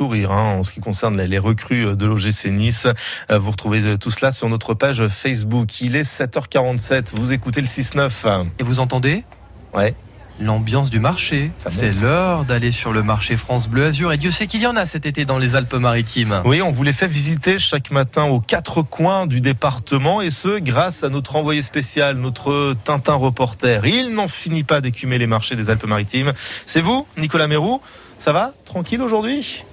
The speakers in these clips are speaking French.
sourire hein, en ce qui concerne les recrues de l'OGC Nice. Euh, vous retrouvez tout cela sur notre page Facebook. Il est 7h47, vous écoutez le 6-9. Et vous entendez Ouais. L'ambiance du marché. C'est l'heure d'aller sur le marché France Bleu Azur. Et Dieu sait qu'il y en a cet été dans les Alpes-Maritimes. Oui, on vous les fait visiter chaque matin aux quatre coins du département et ce, grâce à notre envoyé spécial, notre Tintin reporter. Il n'en finit pas d'écumer les marchés des Alpes-Maritimes. C'est vous, Nicolas Mérou Ça va? Tranquille aujourd'hui?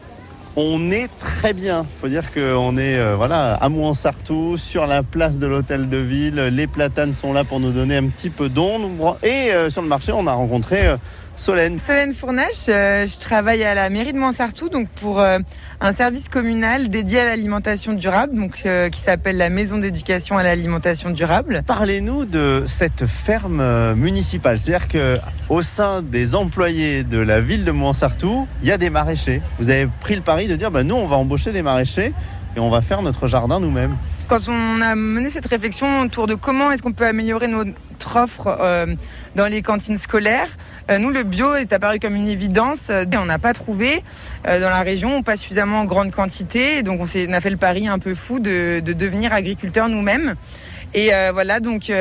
On est très bien. Faut dire qu'on est euh, voilà à Mouansartou, sur la place de l'hôtel de ville. Les platanes sont là pour nous donner un petit peu d'ombre. Et euh, sur le marché, on a rencontré euh, Solène. Solène Fournache, euh, je travaille à la mairie de Mansartou donc pour euh, un service communal dédié à l'alimentation durable, donc euh, qui s'appelle la Maison d'éducation à l'alimentation durable. Parlez-nous de cette ferme municipale. C'est-à-dire que au sein des employés de la ville de Mouansartou, il y a des maraîchers. Vous avez pris le pari de dire, bah, nous, on va embaucher des maraîchers et on va faire notre jardin nous-mêmes. Quand on a mené cette réflexion autour de comment est-ce qu'on peut améliorer offre euh, dans les cantines scolaires, euh, nous le bio est apparu comme une évidence euh, et on n'a pas trouvé dans la région pas suffisamment en grande quantité, donc on, a fait le pari un peu fou de, de devenir agriculteurs nous-mêmes. Et voilà, donc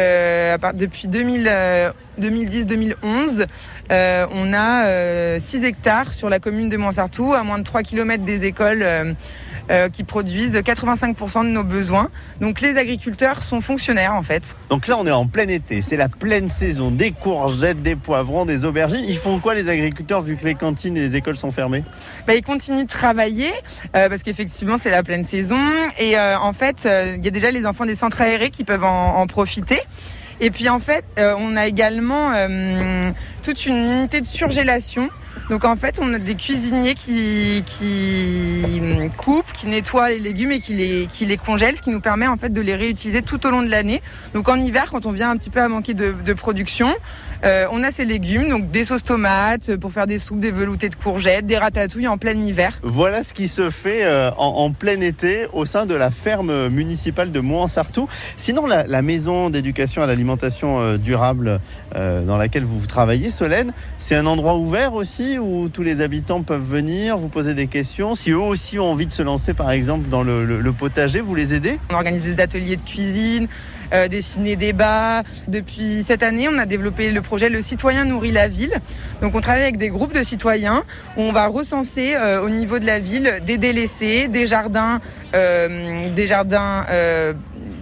depuis 2000, euh, 2010-2011, euh, on a 6 hectares sur la commune de Montsartou, à moins de 3 km des écoles euh, qui produisent 85% de nos besoins. Donc les agriculteurs sont fonctionnaires en fait. Donc là, on est en plein été. C'est la pleine saison des courgettes, des poivrons, des aubergines. Ils font quoi les agriculteurs vu que les cantines et les écoles sont fermées? Bah, ils continuent de travailler euh, parce qu'effectivement c'est la pleine saison et euh, en fait il y a déjà les enfants des centres aérés qui peuvent en, en profiter. Et puis en fait euh, on a également euh, toute une unité de surgélation. Donc en fait on a des cuisiniers qui, qui hum, coupent, qui nettoient les légumes et qui les, qui les congèlent, ce qui nous permet en fait de les réutiliser tout au long de l'année. Donc en hiver quand on vient un petit peu à manquer de, production, euh, on a ces légumes, donc des sauces tomates pour faire des soupes, des veloutés de courgettes, des ratatouilles en plein hiver. Voilà ce qui se fait euh, en, plein été au sein de la ferme municipale de Mouansartou. Sinon, la, maison d'éducation à l'alimentation euh, durable dans laquelle vous travaillez, C'est un endroit ouvert aussi où tous les habitants peuvent venir, vous poser des questions. Si eux aussi ont envie de se lancer, par exemple, dans le, potager, vous les aidez? On organise des ateliers de cuisine, euh, des ciné-débats. Depuis cette année, on a développé le projet Le citoyen nourrit la ville. Donc on travaille avec des groupes de citoyens où on va recenser euh, au niveau de la ville des délaissés, des jardins, euh, des jardins euh,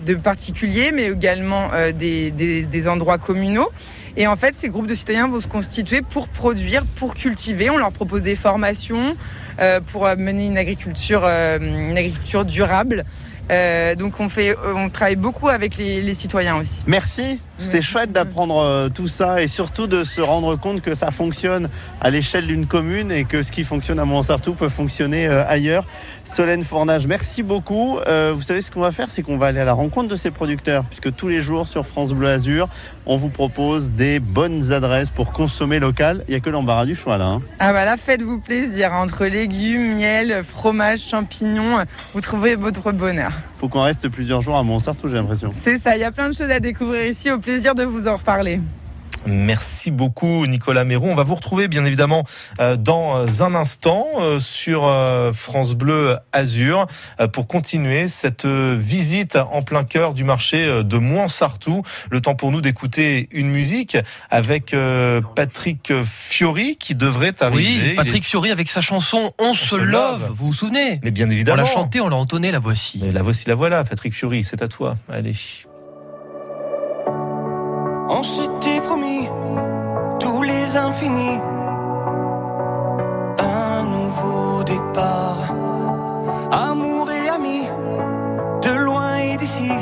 de particuliers, mais également des endroits communaux. Et en fait, ces groupes de citoyens vont se constituer pour produire, pour cultiver. On leur propose des formations euh, pour mener une agriculture, euh, une agriculture durable. Euh, donc on fait, on travaille beaucoup avec les, les citoyens aussi. Merci, c'était chouette d'apprendre euh, tout ça et surtout de se rendre compte que ça fonctionne à l'échelle d'une commune et que ce qui fonctionne à Montsartou peut fonctionner euh, ailleurs. Solène Fournage, merci beaucoup. Euh, vous savez ce qu'on va faire, c'est qu'on va aller à la rencontre de ces producteurs puisque tous les jours sur France Bleu Azur, on vous propose des bonnes adresses pour consommer local. Il n'y a que l'embarras du choix là. hein. Ah bah là, faites-vous plaisir. Entre légumes, miel, fromage, champignons, vous trouverez votre bonheur. Faut qu'on reste plusieurs jours à Montsartou, j'ai l'impression. C'est ça, il y a plein de choses à découvrir ici. Au plaisir de vous en reparler. Merci beaucoup Nicolas Mérou. On va vous retrouver bien évidemment euh, dans un instant euh, sur euh, France Bleu Azur euh, pour continuer cette euh, visite en plein cœur du marché euh, de Mouansartou. Le temps pour nous d'écouter une musique avec euh, Patrick Fiori qui devrait arriver. Oui, Patrick est- Fiori avec sa chanson On, se love. Vous vous souvenez? Mais bien On évidemment. l'a chanté, on l'a entonné, la voici. Mais la voici, la voilà, Patrick Fiori, c'est à toi. Allez. Infinis. Un nouveau départ. Amour et amis, de loin et d'ici.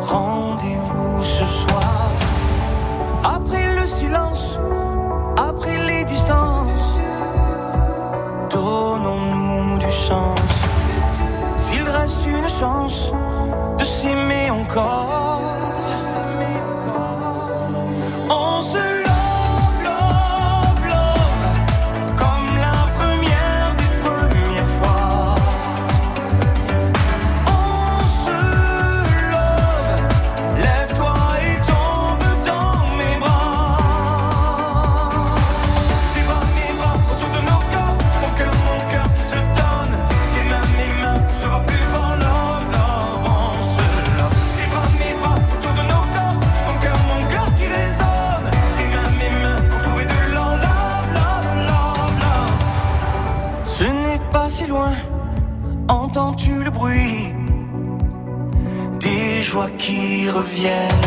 Rendez-vous ce soir. Après le silence, après les distances. Donnons-nous du sens. S'il reste une chance de s'aimer encore. Entends-tu le bruit des joies qui reviennent?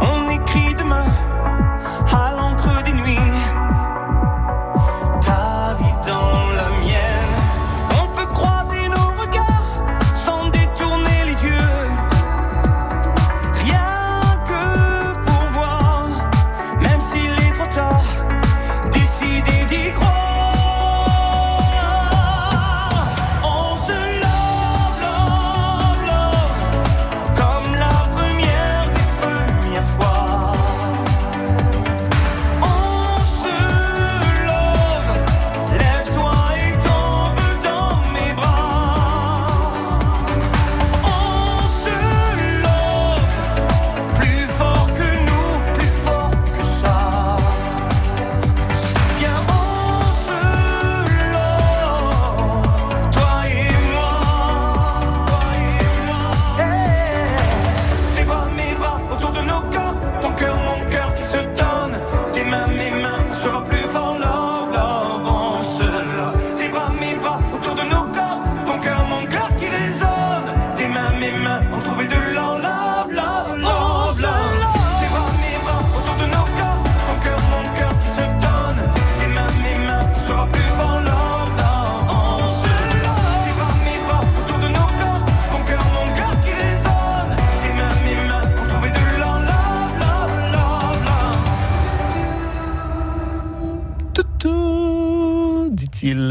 On écrit demain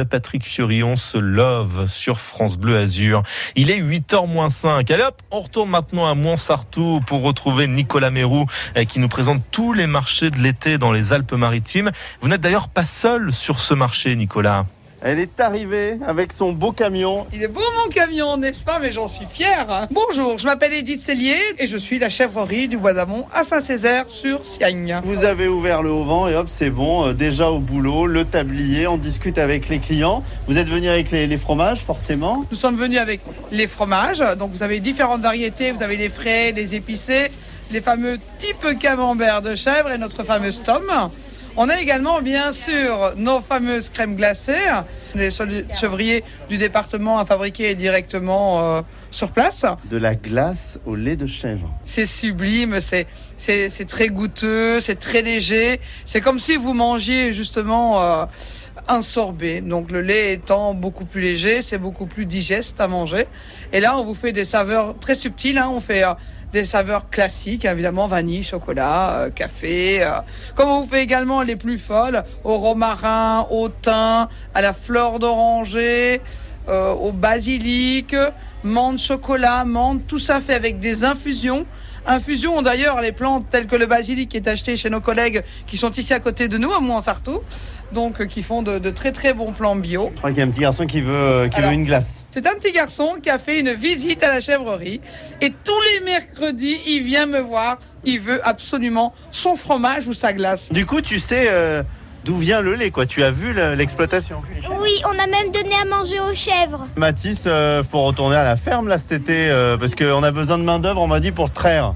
Patrick Fiorion se love sur France Bleu Azur. Il est 8h moins 5. Allez hop, on retourne maintenant à Montsartou pour retrouver Nicolas Mérou eh, qui nous présente tous les marchés de l'été dans les Alpes-Maritimes. Vous n'êtes d'ailleurs pas seul sur ce marché, Nicolas. Elle est arrivée avec son beau camion. Il est beau mon camion, n'est-ce pas? Mais j'en suis fière. Bonjour, je m'appelle Edith Cellier et je suis la chèvrerie du Bois d'Amont à Saint-Césaire sur Siagne. Vous avez ouvert le haut-vent et hop, c'est bon, euh, déjà au boulot, le tablier, on discute avec les clients. Vous êtes venu avec les, les fromages, forcément? Nous sommes venus avec les fromages. Donc vous avez différentes variétés. Vous avez les frais, les épicés, les fameux types camembert de chèvre et notre fameuse tome. On a également, bien sûr, nos fameuses crèmes glacées. Les chevriers du département à fabriquer directement euh, sur place. De la glace au lait de chèvre. C'est sublime, c'est c'est c'est très goûteux, c'est très léger. C'est comme si vous mangiez justement euh, un sorbet. Donc le lait étant beaucoup plus léger, c'est beaucoup plus digeste à manger. Et là, on vous fait des saveurs très subtiles. hein. On fait euh, des saveurs classiques, évidemment vanille, chocolat, euh, café. euh. Comme on vous fait également les plus folles, au romarin, au thym, à la fleur d'oranger euh, au basilic, menthe, chocolat, menthe, tout ça fait avec des infusions. Infusions, d'ailleurs, les plantes telles que le basilic qui est acheté chez nos collègues qui sont ici à côté de nous, à Mouansartou, donc euh, qui font de, de très très bons plans bio. Je crois qu'il y a un petit garçon qui veut, euh, qui Alors. veut une glace. C'est un petit garçon qui a fait une visite à la chèvrerie et tous les mercredis, il vient me voir. Il veut absolument son fromage ou sa glace. Du coup, tu sais euh, d'où vient le lait, quoi? Tu as vu le- l'exploitation. Oui, on a même donné à manger aux chèvres. Mathis, euh, faut retourner à la ferme là cet été euh, parce qu'on a besoin de main d'œuvre. On m'a dit pour traire.